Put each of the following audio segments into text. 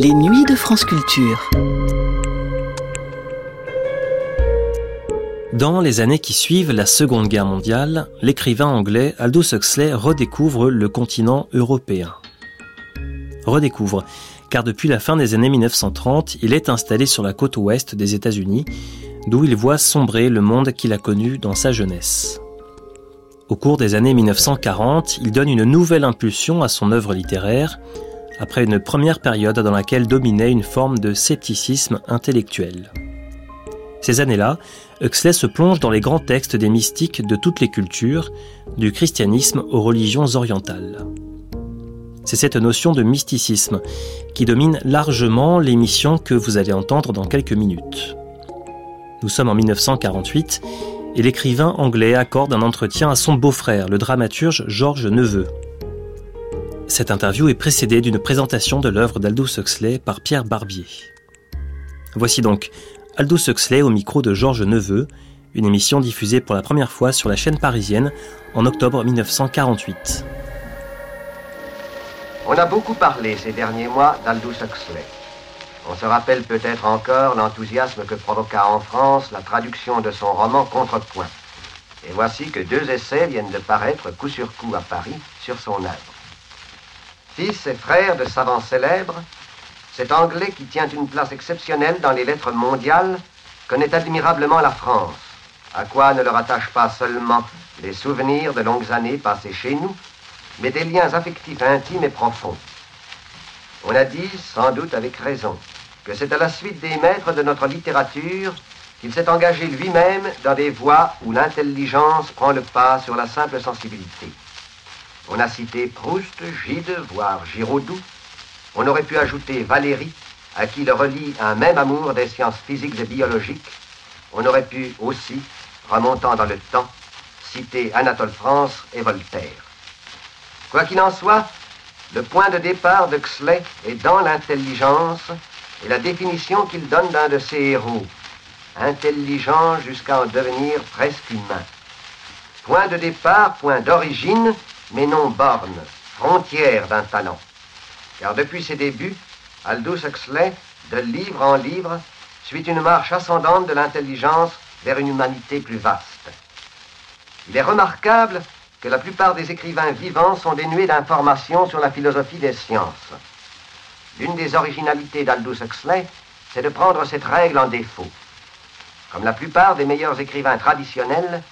Les nuits de France Culture. Dans les années qui suivent la Seconde Guerre mondiale, l'écrivain anglais Aldous Huxley redécouvre le continent européen. Redécouvre, car depuis la fin des années 1930, il est installé sur la côte ouest des États-Unis, d'où il voit sombrer le monde qu'il a connu dans sa jeunesse. Au cours des années 1940, il donne une nouvelle impulsion à son œuvre littéraire, après une première période dans laquelle dominait une forme de scepticisme intellectuel. Ces années-là, Huxley se plonge dans les grands textes des mystiques de toutes les cultures, du christianisme aux religions orientales. C'est cette notion de mysticisme qui domine largement l'émission que vous allez entendre dans quelques minutes. Nous sommes en 1948 et l'écrivain anglais accorde un entretien à son beau-frère, le dramaturge Georges Neveu. Cette interview est précédée d'une présentation de l'œuvre d'Aldous Huxley par Pierre Barbier. Voici donc Aldous Huxley au micro de Georges Neveu, une émission diffusée pour la première fois sur la chaîne parisienne en octobre 1948. On a beaucoup parlé ces derniers mois d'Aldous Huxley. On se rappelle peut-être encore l'enthousiasme que provoqua en France la traduction de son roman Contrepoint. Et voici que deux essais viennent de paraître coup sur coup à Paris sur son œuvre. Fils et frère de savants célèbres, cet Anglais qui tient une place exceptionnelle dans les lettres mondiales connaît admirablement la France, à quoi ne le rattache pas seulement les souvenirs de longues années passées chez nous, mais des liens affectifs intimes et profonds. On a dit, sans doute avec raison, que c'est à la suite des maîtres de notre littérature qu'il s'est engagé lui-même dans des voies où l'intelligence prend le pas sur la simple sensibilité. On a cité Proust, Gide, voire Giraudoux, on aurait pu ajouter Valérie, à qui le relie un même amour des sciences physiques et biologiques. On aurait pu aussi, remontant dans le temps, citer Anatole France et Voltaire. Quoi qu'il en soit, le point de départ de Xley est dans l'intelligence et la définition qu'il donne d'un de ses héros, intelligent jusqu'à en devenir presque humain. Point de départ, point d'origine, mais non borne, frontière d'un talent car depuis ses débuts, Aldous Huxley, de livre en livre, suit une marche ascendante de l'intelligence vers une humanité plus vaste. Il est remarquable que la plupart des écrivains vivants sont dénués d'informations sur la philosophie des sciences. L'une des originalités d'Aldous Huxley, c'est de prendre cette règle en défaut. Comme la plupart des meilleurs écrivains traditionnels,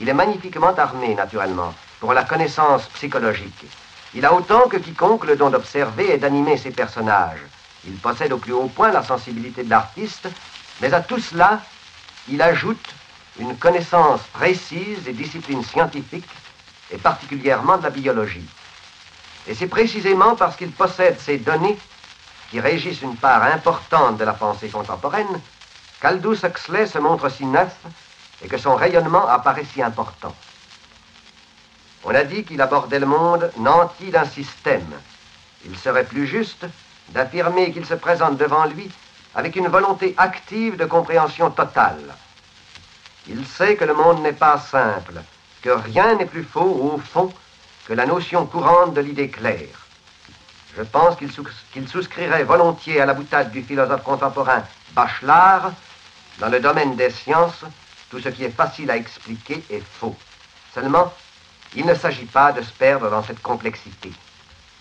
il est magnifiquement armé, naturellement, pour la connaissance psychologique. Il a autant que quiconque le don d'observer et d'animer ses personnages. Il possède au plus haut point la sensibilité de l'artiste, mais à tout cela, il ajoute une connaissance précise des disciplines scientifiques et particulièrement de la biologie. Et c'est précisément parce qu'il possède ces données qui régissent une part importante de la pensée contemporaine qu'Aldous Huxley se montre si neuf et que son rayonnement apparaît si important. On a dit qu'il abordait le monde nanti d'un système. Il serait plus juste d'affirmer qu'il se présente devant lui avec une volonté active de compréhension totale. Il sait que le monde n'est pas simple, que rien n'est plus faux au fond que la notion courante de l'idée claire. Je pense qu'il souscrirait volontiers à la boutade du philosophe contemporain Bachelard. Dans le domaine des sciences, tout ce qui est facile à expliquer est faux. Seulement, il ne s'agit pas de se perdre dans cette complexité.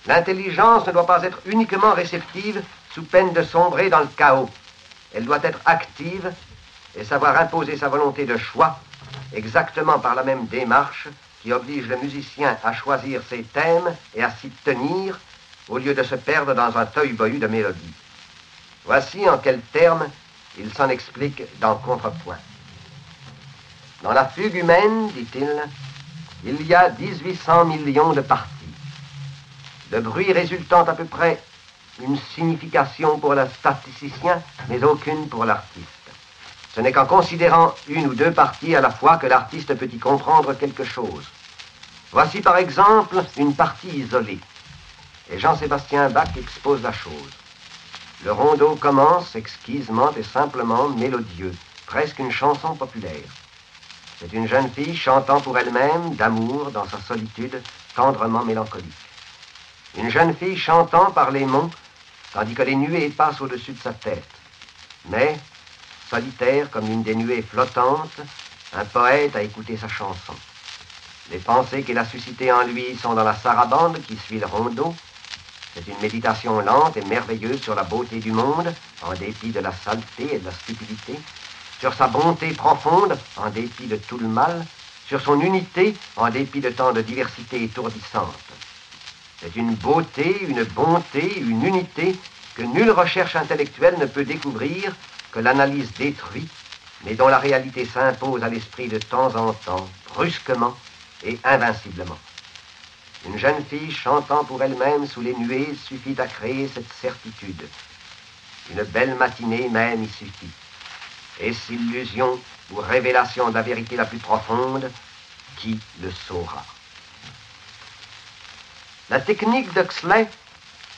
L'intelligence ne doit pas être uniquement réceptive sous peine de sombrer dans le chaos. Elle doit être active et savoir imposer sa volonté de choix exactement par la même démarche qui oblige le musicien à choisir ses thèmes et à s'y tenir au lieu de se perdre dans un tohu-bohu de mélodies. Voici en quels termes il s'en explique dans Contrepoint. Dans la fugue humaine, dit-il, il y a 1800 millions de parties. Le bruit résultant à peu près une signification pour le statisticien, mais aucune pour l'artiste. Ce n'est qu'en considérant une ou deux parties à la fois que l'artiste peut y comprendre quelque chose. Voici par exemple une partie isolée. Et Jean-Sébastien Bach expose la chose. Le rondeau commence exquisement et simplement mélodieux, presque une chanson populaire. C'est une jeune fille chantant pour elle-même d'amour dans sa solitude tendrement mélancolique. Une jeune fille chantant par les monts tandis que les nuées passent au-dessus de sa tête. Mais, solitaire comme une des nuées flottantes, un poète a écouté sa chanson. Les pensées qu'il a suscitées en lui sont dans la sarabande qui suit le rondeau. C'est une méditation lente et merveilleuse sur la beauté du monde, en dépit de la saleté et de la stupidité, sur sa bonté profonde, en dépit de tout le mal, sur son unité, en dépit de tant de diversité étourdissante. C'est une beauté, une bonté, une unité que nulle recherche intellectuelle ne peut découvrir, que l'analyse détruit, mais dont la réalité s'impose à l'esprit de temps en temps, brusquement et invinciblement. Une jeune fille chantant pour elle-même sous les nuées suffit à créer cette certitude. Une belle matinée même y suffit. Est-ce illusion ou révélation de la vérité la plus profonde Qui le saura La technique d'Huxley,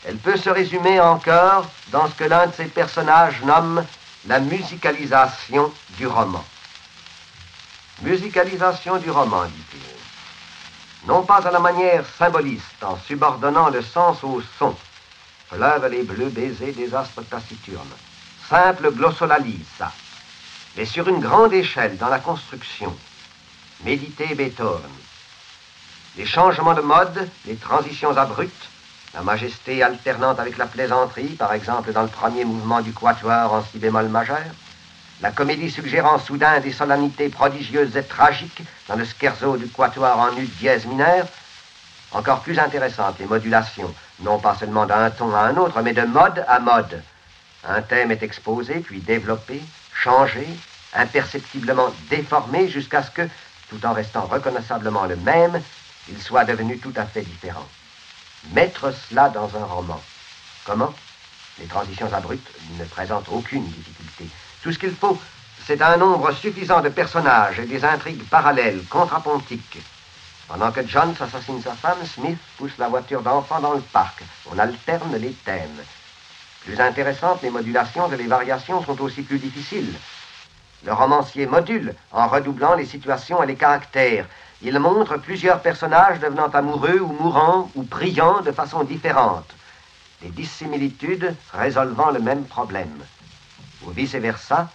elle peut se résumer encore dans ce que l'un de ses personnages nomme la musicalisation du roman. Musicalisation du roman, dit-il. Non pas à la manière symboliste, en subordonnant le sens au son. Fleuve les bleus baisers des astres taciturnes. Simple glossolalyse, ça. Mais sur une grande échelle dans la construction. Méditer Beethoven. Les changements de mode, les transitions abruptes, la majesté alternante avec la plaisanterie, par exemple dans le premier mouvement du quatuor en si bémol majeur, la comédie suggérant soudain des solennités prodigieuses et tragiques dans le scherzo du quatuor en ut dièse mineur, encore plus intéressantes les modulations, non pas seulement d'un ton à un autre, mais de mode à mode. Un thème est exposé, puis développé, changé, imperceptiblement déformé jusqu'à ce que, tout en restant reconnaissablement le même, il soit devenu tout à fait différent mettre cela dans un roman. Comment? Les transitions abruptes ne présentent aucune difficulté. Tout ce qu'il faut, c'est un nombre suffisant de personnages et des intrigues parallèles, contrapontiques. Pendant que John assassine sa femme, Smith pousse la voiture d'enfant dans le parc. On alterne les thèmes. Plus intéressantes, les modulations et les variations sont aussi plus difficiles. Le romancier module en redoublant les situations et les caractères, il montre plusieurs personnages devenant amoureux ou mourants ou priant de façon différente, des dissimilitudes résolvant le même problème, ou vice-versa,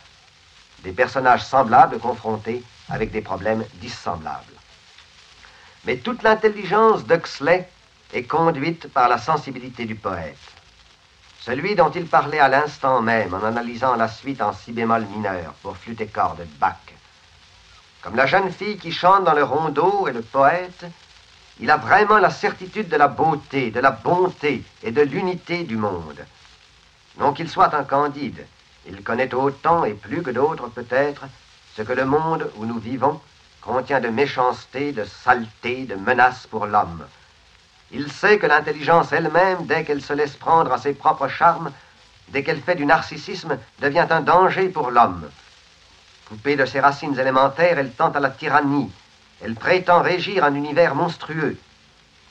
des personnages semblables confrontés avec des problèmes dissemblables. Mais toute l'intelligence d'Huxley est conduite par la sensibilité du poète. Celui dont il parlait à l'instant même en analysant la suite en si bémol mineur pour flûte et corde de Bach. Comme la jeune fille qui chante dans le rondeau et le poète, il a vraiment la certitude de la beauté, de la bonté et de l'unité du monde. Non qu'il soit un candide, il connaît autant et plus que d'autres peut-être ce que le monde où nous vivons contient de méchanceté, de saleté, de menaces pour l'homme. Il sait que l'intelligence elle-même, dès qu'elle se laisse prendre à ses propres charmes, dès qu'elle fait du narcissisme, devient un danger pour l'homme. Coupée de ses racines élémentaires, elle tend à la tyrannie. Elle prétend régir un univers monstrueux.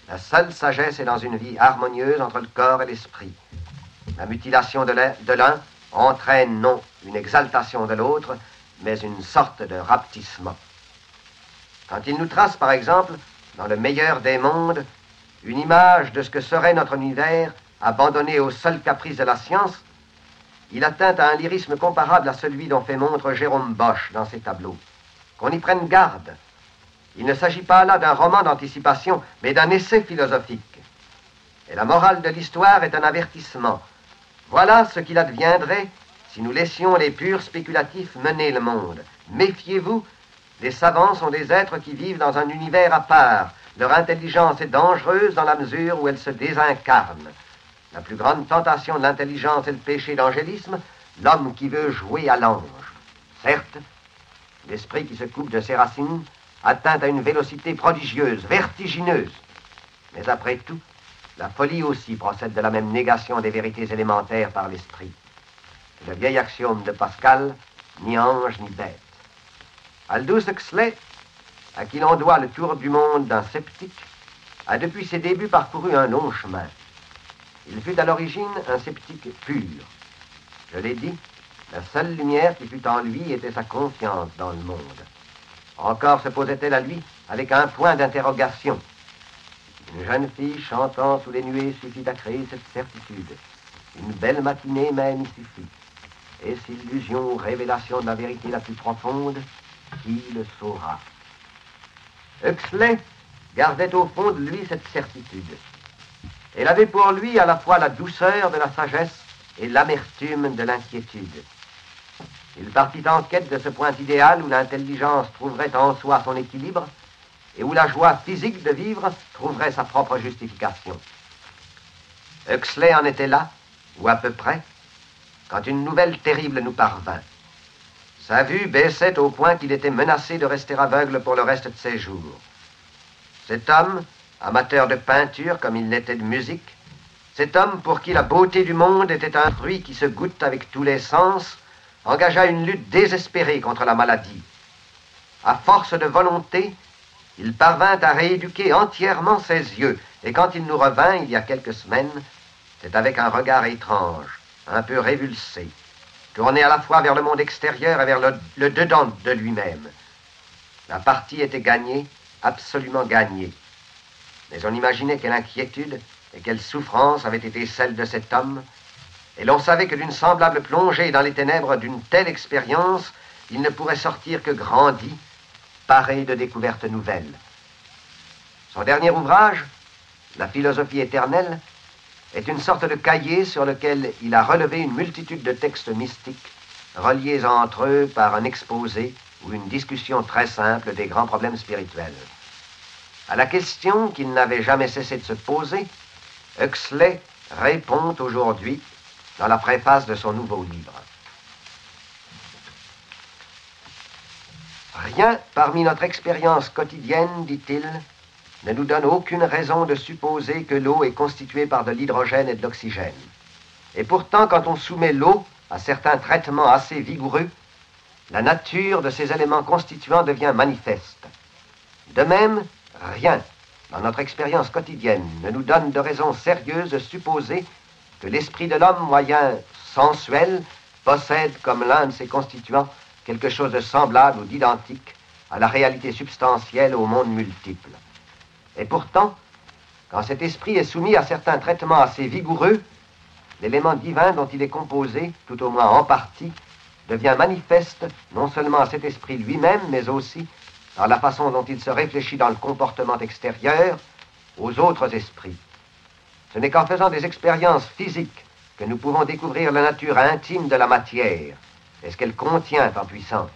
La seule sagesse est dans une vie harmonieuse entre le corps et l'esprit. La mutilation de l'un entraîne non une exaltation de l'autre, mais une sorte de rapetissement. Quand il nous trace, par exemple, dans le meilleur des mondes, une image de ce que serait notre univers abandonné au seul caprice de la science, il atteint à un lyrisme comparable à celui dont fait montre Jérôme Bosch dans ses tableaux. Qu'on y prenne garde. Il ne s'agit pas là d'un roman d'anticipation, mais d'un essai philosophique. Et la morale de l'histoire est un avertissement. Voilà ce qu'il adviendrait si nous laissions les purs spéculatifs mener le monde. Méfiez-vous, les savants sont des êtres qui vivent dans un univers à part. Leur intelligence est dangereuse dans la mesure où elle se désincarne. La plus grande tentation de l'intelligence est le péché d'angélisme, l'homme qui veut jouer à l'ange. Certes, l'esprit qui se coupe de ses racines atteint à une vélocité prodigieuse, vertigineuse. Mais après tout, la folie aussi procède de la même négation des vérités élémentaires par l'esprit. Le vieil axiome de Pascal, ni ange ni bête. Aldous Huxley, à qui l'on doit le tour du monde d'un sceptique, a depuis ses débuts parcouru un long chemin. Il fut à l'origine un sceptique pur. Je l'ai dit, la seule lumière qui fut en lui était sa confiance dans le monde. Encore se posait-elle à lui avec un point d'interrogation. Une jeune fille chantant sous les nuées suffit à créer cette certitude. Une belle matinée même suffit. Est-ce illusion ou révélation de la vérité la plus profonde Qui le saura? Huxley gardait au fond de lui cette certitude. Elle avait pour lui à la fois la douceur de la sagesse et l'amertume de l'inquiétude. Il partit en quête de ce point idéal où l'intelligence trouverait en soi son équilibre et où la joie physique de vivre trouverait sa propre justification. Huxley en était là, ou à peu près, quand une nouvelle terrible nous parvint. Sa vue baissait au point qu'il était menacé de rester aveugle pour le reste de ses jours. Cet homme, amateur de peinture comme il l'était de musique, cet homme pour qui la beauté du monde était un fruit qui se goûte avec tous les sens, engagea une lutte désespérée contre la maladie. À force de volonté, il parvint à rééduquer entièrement ses yeux, et quand il nous revint il y a quelques semaines, c'est avec un regard étrange, un peu révulsé, tourné à la fois vers le monde extérieur et vers le, dedans de lui-même. La partie était gagnée, absolument gagnée. Mais on imaginait quelle inquiétude et quelle souffrance avait été celle de cet homme, et l'on savait que d'une semblable plongée dans les ténèbres d'une telle expérience, il ne pourrait sortir que grandi, paré de découvertes nouvelles. Son dernier ouvrage, La philosophie éternelle, est une sorte de cahier sur lequel il a relevé une multitude de textes mystiques, reliés entre eux par un exposé ou une discussion très simple des grands problèmes spirituels. À la question qu'il n'avait jamais cessé de se poser, Huxley répond aujourd'hui dans la préface de son nouveau livre. Rien parmi notre expérience quotidienne, dit-il, ne nous donne aucune raison de supposer que l'eau est constituée par de l'hydrogène et de l'oxygène. Et pourtant, quand on soumet l'eau à certains traitements assez vigoureux, la nature de ces éléments constituants devient manifeste. De même, rien dans notre expérience quotidienne ne nous donne de raison sérieuse de supposer que l'esprit de l'homme moyen sensuel possède comme l'un de ses constituants quelque chose de semblable ou d'identique à la réalité substantielle au monde multiple. Et pourtant, quand cet esprit est soumis à certains traitements assez vigoureux, l'élément divin dont il est composé, tout au moins en partie, devient manifeste non seulement à cet esprit lui-même, mais aussi dans la façon dont il se réfléchit dans le comportement extérieur aux autres esprits. Ce n'est qu'en faisant des expériences physiques que nous pouvons découvrir la nature intime de la matière et ce qu'elle contient en puissance.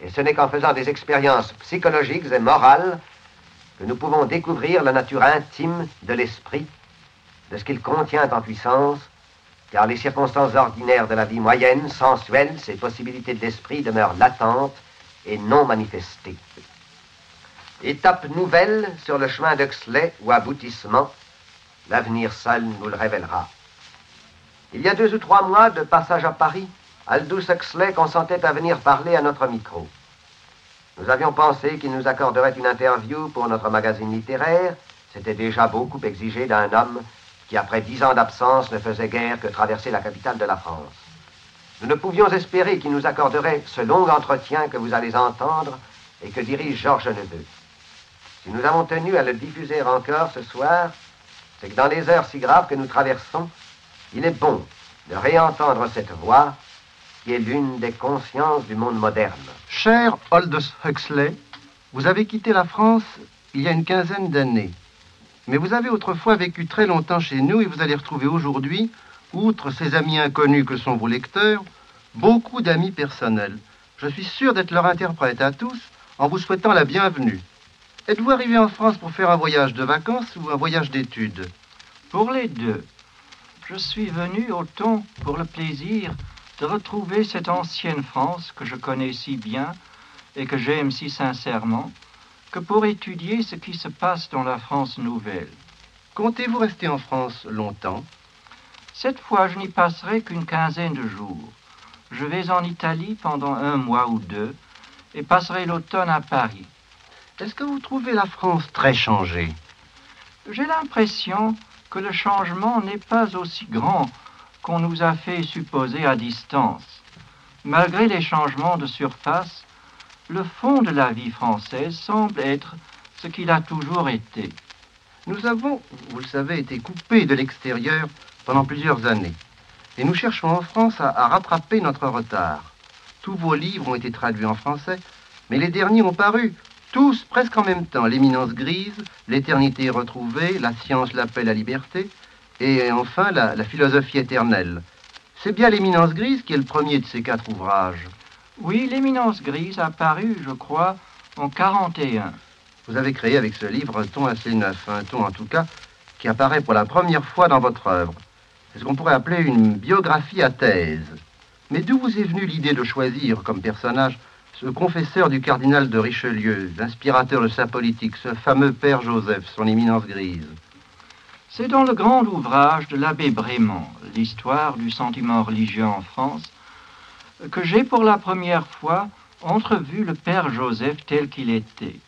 Et ce n'est qu'en faisant des expériences psychologiques et morales que nous pouvons découvrir la nature intime de l'esprit, de ce qu'il contient en puissance, car les circonstances ordinaires de la vie moyenne, sensuelle, ces possibilités de l'esprit demeurent latentes et non manifestées. Étape nouvelle sur le chemin d'Huxley ou aboutissement, l'avenir seul nous le révélera. Il y a deux ou trois mois de passage à Paris, Aldous Huxley consentait à venir parler à notre micro. Nous avions pensé qu'il nous accorderait une interview pour notre magazine littéraire. C'était déjà beaucoup exigé d'un homme qui, après dix ans d'absence, ne faisait guère que traverser la capitale de la France. Nous ne pouvions espérer qu'il nous accorderait ce long entretien que vous allez entendre et que dirige Georges Neveu. Si nous avons tenu à le diffuser encore ce soir, c'est que dans les heures si graves que nous traversons, il est bon de réentendre cette voix qui est l'une des consciences du monde moderne. Cher Aldous Huxley, vous avez quitté la France il y a une quinzaine d'années. Mais vous avez autrefois vécu très longtemps chez nous et vous allez retrouver aujourd'hui, outre ces amis inconnus que sont vos lecteurs, beaucoup d'amis personnels. Je suis sûr d'être leur interprète à tous en vous souhaitant la bienvenue. Êtes-vous arrivé en France pour faire un voyage de vacances ou un voyage d'études? Pour les deux. Je suis venu autant pour le plaisir de retrouver cette ancienne France que je connais si bien et que j'aime si sincèrement, que pour étudier ce qui se passe dans la France nouvelle. Comptez-vous rester en France longtemps? Cette fois, je n'y passerai qu'une quinzaine de jours. Je vais en Italie pendant un mois ou deux et passerai l'automne à Paris. Est-ce que vous trouvez la France très changée? J'ai l'impression que le changement n'est pas aussi grand qu'on nous a fait supposer à distance. Malgré les changements de surface, le fond de la vie française semble être ce qu'il a toujours été. Nous avons, vous le savez, été coupés de l'extérieur pendant plusieurs années. Et nous cherchons en France à, rattraper notre retard. Tous vos livres ont été traduits en français, mais les derniers ont paru tous presque en même temps. L'éminence grise, l'éternité retrouvée, la science, l'appel à liberté, et enfin la, la philosophie éternelle. C'est bien l'éminence grise qui est le premier de ces quatre ouvrages. Oui, l'éminence grise a paru, je crois, en 41. Vous avez créé avec ce livre un ton assez neuf, un ton en tout cas qui apparaît pour la première fois dans votre œuvre. C'est ce qu'on pourrait appeler une biographie à thèse. Mais d'où vous est venue l'idée de choisir comme personnage ce confesseur du cardinal de Richelieu, l'inspirateur de sa politique, ce fameux père Joseph, son éminence grise? C'est dans le grand ouvrage de l'abbé Brément, L'histoire du sentiment religieux en France, que j'ai pour la première fois entrevu le père Joseph tel qu'il était.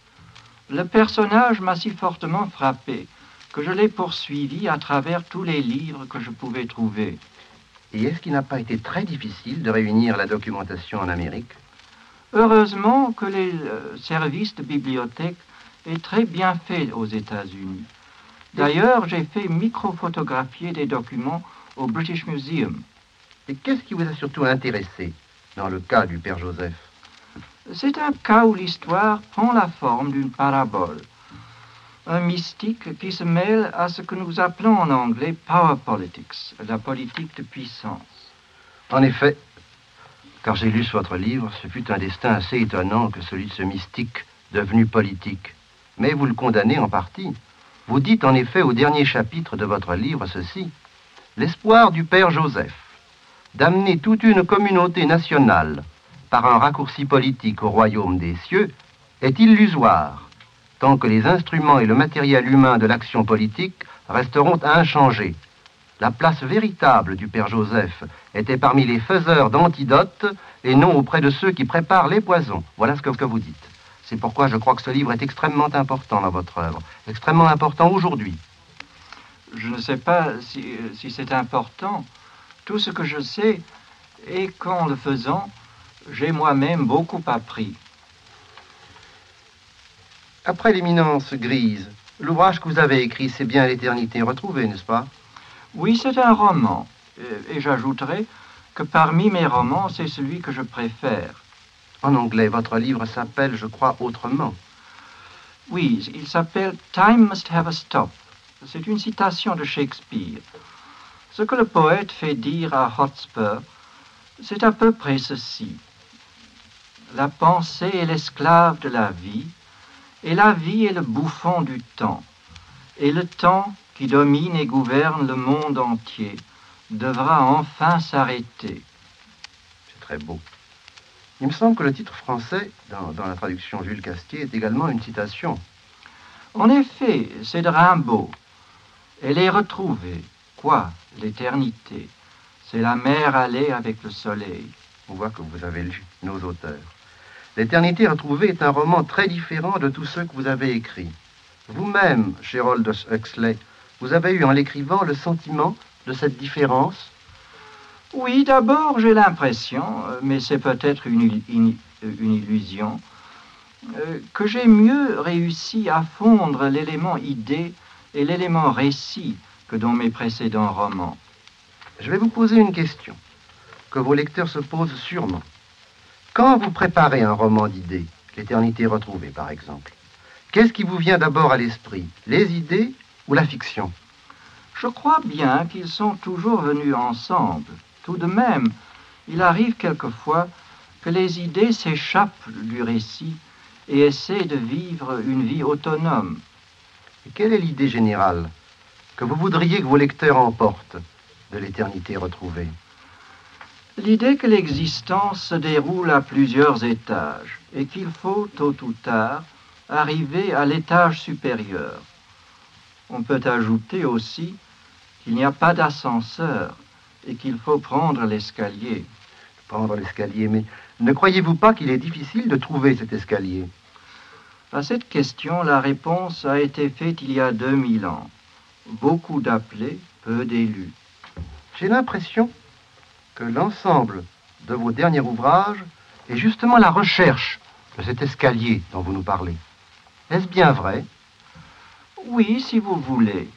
Le personnage m'a si fortement frappé que je l'ai poursuivi à travers tous les livres que je pouvais trouver. Et est-ce qu'il n'a pas été très difficile de réunir la documentation en Amérique? Heureusement que les euh, services de bibliothèque est très bien fait aux États-Unis. D'ailleurs, j'ai fait microphotographier des documents au British Museum. Et qu'est-ce qui vous a surtout intéressé dans le cas du père Joseph? C'est un cas où l'histoire prend la forme d'une parabole. Un mystique qui se mêle à ce que nous appelons en anglais power politics, la politique de puissance. En effet, quand j'ai lu votre livre, ce fut un destin assez étonnant que celui de ce mystique devenu politique. Mais vous le condamnez en partie. Vous dites en effet au dernier chapitre de votre livre ceci. L'espoir du Père Joseph d'amener toute une communauté nationale par un raccourci politique au royaume des cieux est illusoire, tant que les instruments et le matériel humain de l'action politique resteront inchangés. La place véritable du Père Joseph était parmi les faiseurs d'antidotes et non auprès de ceux qui préparent les poisons. Voilà ce que, vous dites. C'est pourquoi je crois que ce livre est extrêmement important dans votre œuvre, extrêmement important aujourd'hui. Je ne sais pas si, c'est important. Tout ce que je sais est qu'en le faisant, j'ai moi-même beaucoup appris. Après l'éminence grise, l'ouvrage que vous avez écrit, c'est bien l'éternité retrouvée, n'est-ce pas? Oui, c'est un roman. Et j'ajouterai que parmi mes romans, c'est celui que je préfère. En anglais, votre livre s'appelle, je crois, autrement. Oui, il s'appelle Time Must Have a Stop. C'est une citation de Shakespeare. Ce que le poète fait dire à Hotspur, c'est à peu près ceci. La pensée est l'esclave de la vie, et la vie est le bouffon du temps. Et le temps, qui domine et gouverne le monde entier, devra enfin s'arrêter. C'est très beau. Il me semble que le titre français, dans, la traduction Jules Castier, est également une citation. En effet, c'est de Rimbaud. Elle est retrouvée. Quoi? L'éternité. C'est la mer allée avec le soleil. On voit que vous avez lu nos auteurs. L'éternité retrouvée est un roman très différent de tous ceux que vous avez écrits. Vous-même, Aldous Huxley, vous avez eu en l'écrivant le sentiment de cette différence Oui, d'abord j'ai l'impression, mais c'est peut-être une, une, une, illusion, euh, que j'ai mieux réussi à fondre l'élément idée et l'élément récit que dans mes précédents romans. Je vais vous poser une question que vos lecteurs se posent sûrement. Quand vous préparez un roman d'idées, L'éternité retrouvée par exemple, qu'est-ce qui vous vient d'abord à l'esprit Les idées ou la fiction? Je crois bien qu'ils sont toujours venus ensemble. Tout de même, il arrive quelquefois que les idées s'échappent du récit et essaient de vivre une vie autonome. Et quelle est l'idée générale que vous voudriez que vos lecteurs emportent de l'éternité retrouvée? L'idée que l'existence se déroule à plusieurs étages et qu'il faut, tôt ou tard, arriver à l'étage supérieur. On peut ajouter aussi qu'il n'y a pas d'ascenseur et qu'il faut prendre l'escalier. Prendre l'escalier, mais ne croyez-vous pas qu'il est difficile de trouver cet escalier? À cette question, la réponse a été faite il y a 2000 ans. Beaucoup d'appelés, peu d'élus. J'ai l'impression que l'ensemble de vos derniers ouvrages est justement la recherche de cet escalier dont vous nous parlez. Est-ce bien vrai? Oui, si vous voulez.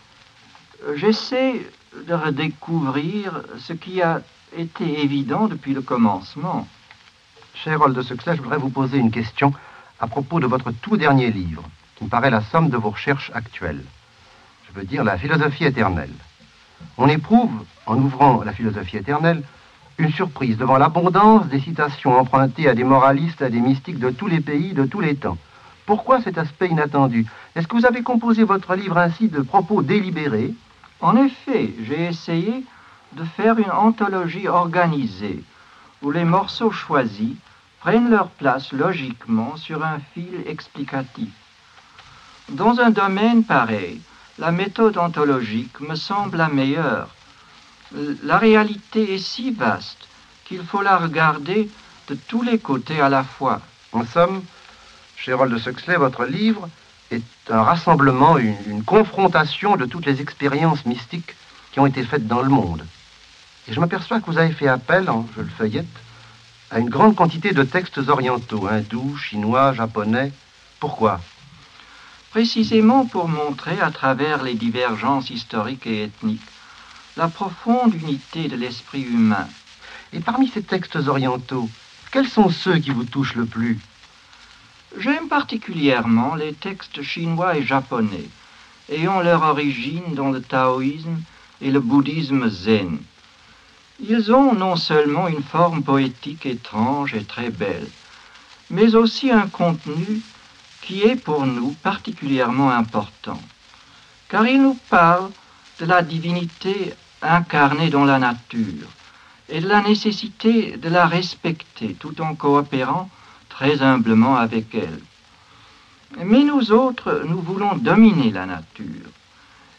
J'essaie de redécouvrir ce qui a été évident depuis le commencement. Cher de Succès, je voudrais vous poser une question à propos de votre tout dernier livre, qui me paraît la somme de vos recherches actuelles. Je veux dire la philosophie éternelle. On éprouve, en ouvrant la philosophie éternelle, une surprise devant l'abondance des citations empruntées à des moralistes, à des mystiques de tous les pays, de tous les temps. Pourquoi cet aspect inattendu? Est-ce que vous avez composé votre livre ainsi de propos délibérés En effet, j'ai essayé de faire une anthologie organisée, où les morceaux choisis prennent leur place logiquement sur un fil explicatif. Dans un domaine pareil, la méthode anthologique me semble la meilleure. La réalité est si vaste qu'il faut la regarder de tous les côtés à la fois. En somme, chez de votre livre est un rassemblement, une, une, confrontation de toutes les expériences mystiques qui ont été faites dans le monde. Et je m'aperçois que vous avez fait appel, en, je le feuillette, à une grande quantité de textes orientaux, hindous, chinois, japonais. Pourquoi? Précisément pour montrer à travers les divergences historiques et ethniques la profonde unité de l'esprit humain. Et parmi ces textes orientaux, quels sont ceux qui vous touchent le plus? J'aime particulièrement les textes chinois et japonais, ayant leur origine dans le taoïsme et le bouddhisme zen. Ils ont non seulement une forme poétique étrange et très belle, mais aussi un contenu qui est pour nous particulièrement important, car ils nous parlent de la divinité incarnée dans la nature et de la nécessité de la respecter tout en coopérant très humblement avec elle. Mais nous autres, nous voulons dominer la nature,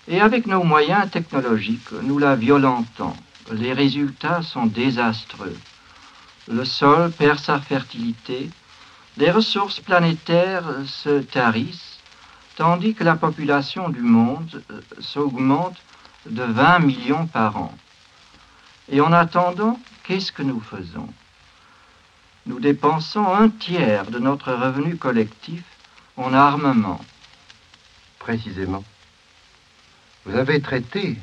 et avec nos moyens technologiques, nous la violentons les résultats sont désastreux. Le sol perd sa fertilité, les ressources planétaires se tarissent, tandis que la population du monde euh, s'augmente de 20 millions par an. Et en attendant, qu'est-ce que nous faisons? Nous dépensons un tiers de notre revenu collectif en armement. Précisément. Vous avez traité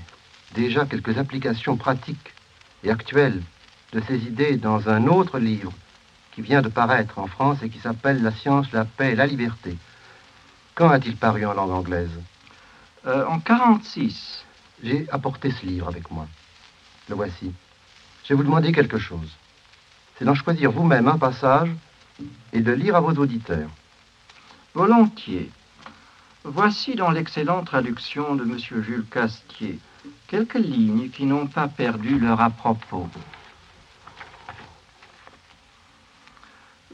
déjà quelques applications pratiques et actuelles de ces idées dans un autre livre qui vient de paraître en France et qui s'appelle La science, la paix et la liberté. Quand a-t-il paru en langue anglaise? Euh, En 46. J'ai apporté ce livre avec moi. Le voici. Je vais vous demander quelque chose. C'est d'en choisir vous-même un passage et de lire à vos auditeurs. Volontiers. Voici dans l'excellente traduction de M. Jules Castier quelques lignes qui n'ont pas perdu leur à-propos.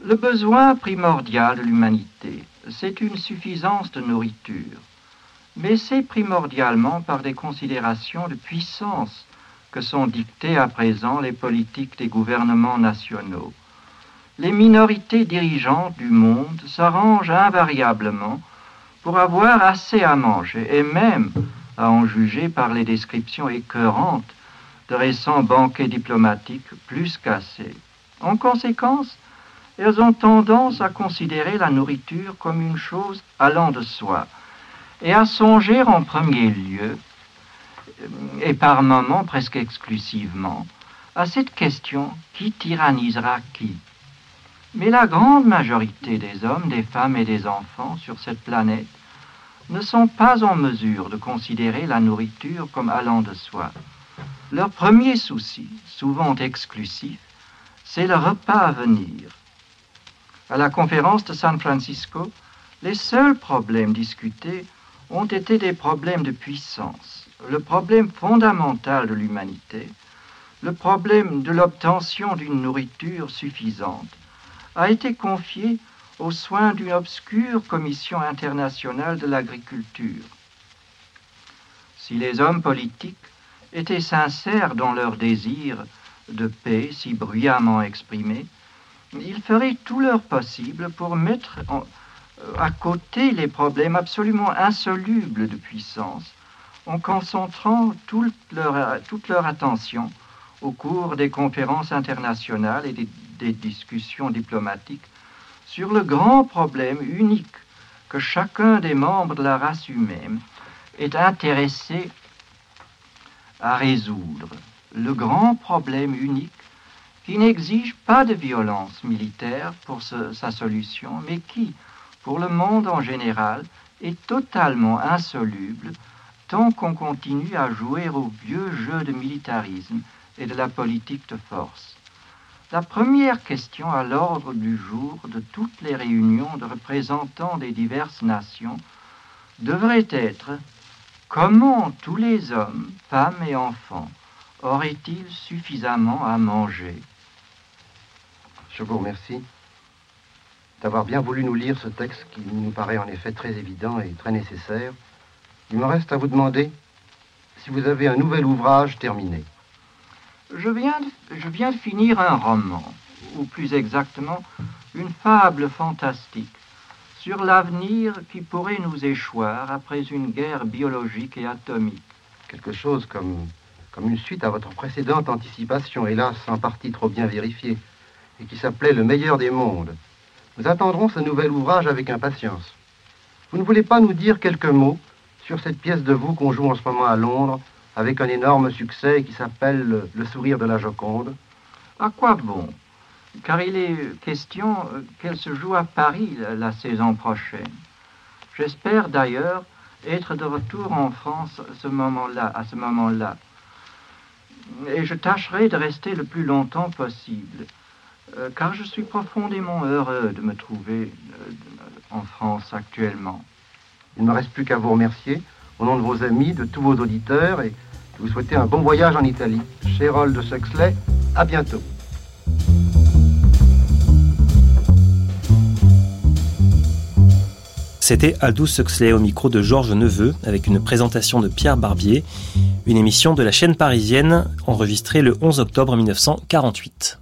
Le besoin primordial de l'humanité, c'est une suffisance de nourriture, mais c'est primordialement par des considérations de puissance que sont dictées à présent les politiques des gouvernements nationaux. Les minorités dirigeantes du monde s'arrangent invariablement pour avoir assez à manger et même à en juger par les descriptions écœurantes de récents banquets diplomatiques plus cassés. En conséquence, elles ont tendance à considérer la nourriture comme une chose allant de soi et à songer en premier lieu, et par moments presque exclusivement, à cette question qui tyrannisera qui? Mais la grande majorité des hommes, des femmes et des enfants sur cette planète ne sont pas en mesure de considérer la nourriture comme allant de soi. Leur premier souci, souvent exclusif, c'est le repas à venir. À la conférence de San Francisco, les seuls problèmes discutés ont été des problèmes de puissance, le problème fondamental de l'humanité, le problème de l'obtention d'une nourriture suffisante, a été confié aux soins d'une obscure commission internationale de l'agriculture. Si les hommes politiques étaient sincères dans leur désir de paix si bruyamment exprimé, ils feraient tout leur possible pour mettre euh, à côté les problèmes absolument insolubles de puissance en concentrant toute leur, attention au cours des conférences internationales et des discussions diplomatiques sur le grand problème unique que chacun des membres de la race humaine est intéressé à résoudre. Le grand problème unique qui n'exige pas de violence militaire pour sa solution, mais qui, pour le monde en général, est totalement insoluble tant qu'on continue à jouer au vieux jeu de militarisme et de la politique de force. La première question à l'ordre du jour de toutes les réunions de représentants des diverses nations devrait être comment tous les hommes, femmes et enfants auraient-ils suffisamment à manger? Je vous remercie d'avoir bien voulu nous lire ce texte qui nous paraît en effet très évident et très nécessaire. Il me reste à vous demander si vous avez un nouvel ouvrage terminé. Je viens, de, je viens de finir un roman, ou plus exactement, une fable fantastique sur l'avenir qui pourrait nous échoir après une guerre biologique et atomique. Quelque chose comme, comme une suite à votre précédente anticipation, hélas en partie trop bien vérifiée, et qui s'appelait Le meilleur des mondes. Nous attendrons ce nouvel ouvrage avec impatience. Vous ne voulez pas nous dire quelques mots sur cette pièce de vous qu'on joue en ce moment à Londres, avec un énorme succès qui s'appelle Le sourire de la Joconde À quoi bon? Car il est question qu'elle se joue à Paris la, saison prochaine. J'espère d'ailleurs être de retour en France ce moment-là, à ce moment-là. Et je tâcherai de rester le plus longtemps possible. Euh, car je suis profondément heureux de me trouver euh, en France actuellement. Il ne me reste plus qu'à vous remercier au nom de vos amis, de tous vos auditeurs et de vous souhaiter un bon voyage en Italie. Chérol de Suxley, à bientôt. C'était Aldous Huxley au micro de Georges Neveu avec une présentation de Pierre Barbier, une émission de la chaîne parisienne enregistrée le 11 octobre 1948.